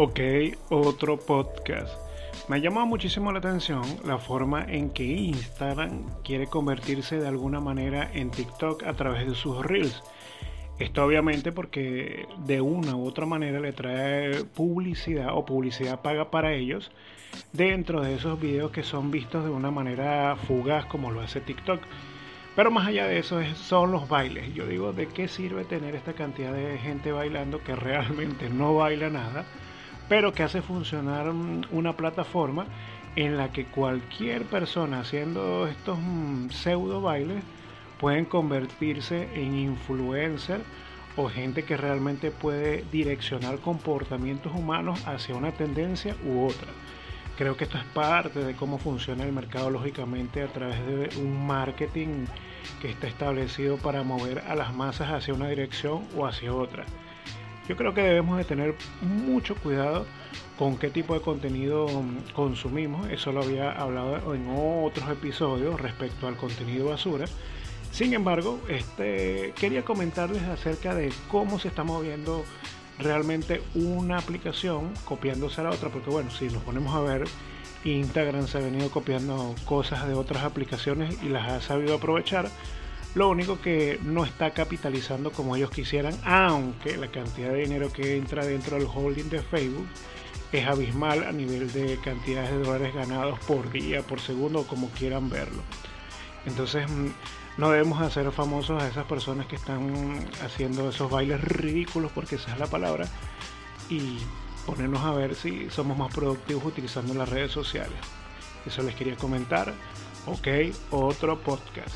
Ok, otro podcast. Me ha llamado muchísimo la atención la forma en que Instagram quiere convertirse de alguna manera en TikTok a través de sus reels. Esto obviamente porque de una u otra manera le trae publicidad o publicidad paga para ellos dentro de esos videos que son vistos de una manera fugaz como lo hace TikTok. Pero más allá de eso son los bailes. Yo digo, ¿de qué sirve tener esta cantidad de gente bailando que realmente no baila nada? Pero que hace funcionar una plataforma en la que cualquier persona haciendo estos mm, pseudo bailes pueden convertirse en influencer o gente que realmente puede direccionar comportamientos humanos hacia una tendencia u otra. Creo que esto es parte de cómo funciona el mercado lógicamente a través de un marketing que está establecido para mover a las masas hacia una dirección o hacia otra. Yo creo que debemos de tener mucho cuidado con qué tipo de contenido consumimos. Eso lo había hablado en otros episodios respecto al contenido basura. Sin embargo, este, quería comentarles acerca de cómo se está moviendo realmente una aplicación copiándose a la otra, porque bueno, si nos ponemos a ver, Instagram se ha venido copiando cosas de otras aplicaciones y las ha sabido aprovechar lo único que no está capitalizando como ellos quisieran, aunque la cantidad de dinero que entra dentro del holding de Facebook es abismal a nivel de cantidades de dólares ganados por día, por segundo, como quieran verlo. Entonces mm, no debemos hacer famosos a esas personas que están haciendo esos bailes ridículos, porque esa es la palabra, y ponernos a ver si somos más productivos utilizando las redes sociales. Eso les quería comentar. Ok, otro podcast.